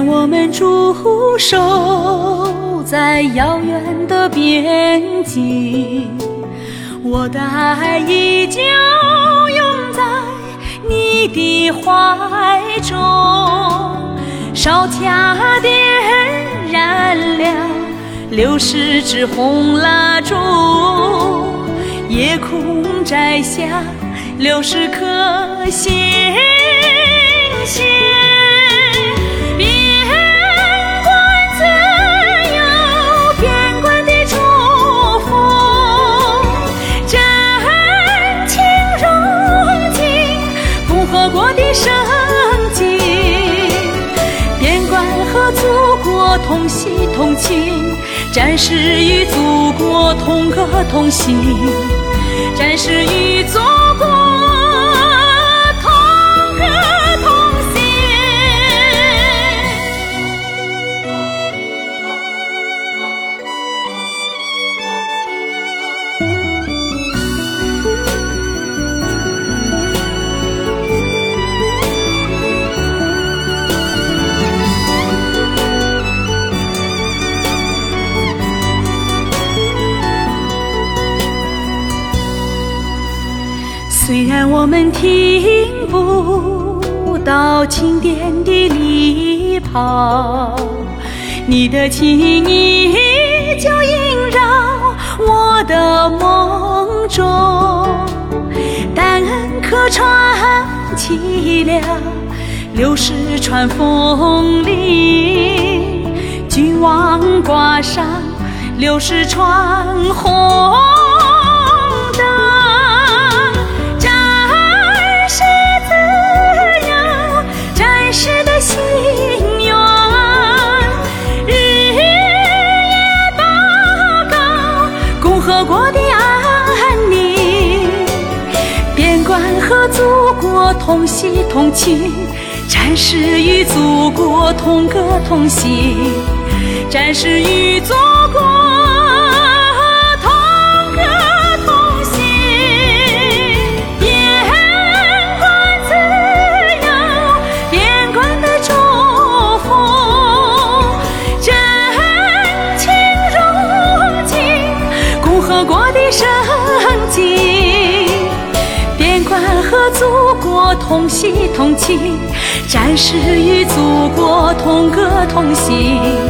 我们驻守在遥远的边境，我的爱依旧拥在你的怀中。烧恰点燃了六十支红蜡烛，夜空摘下六十颗星星。我的圣经。边关和祖国同喜同庆，战士与祖国同歌同行，战士与祖虽然我们听不到庆典的礼炮，你的情依旧萦绕我的梦中。但恩客传起了六十串风铃，君王挂上六十串红同喜同庆，战士与祖国同歌同行，战士与祖国祖国同喜同庆，战士与祖国同歌同行，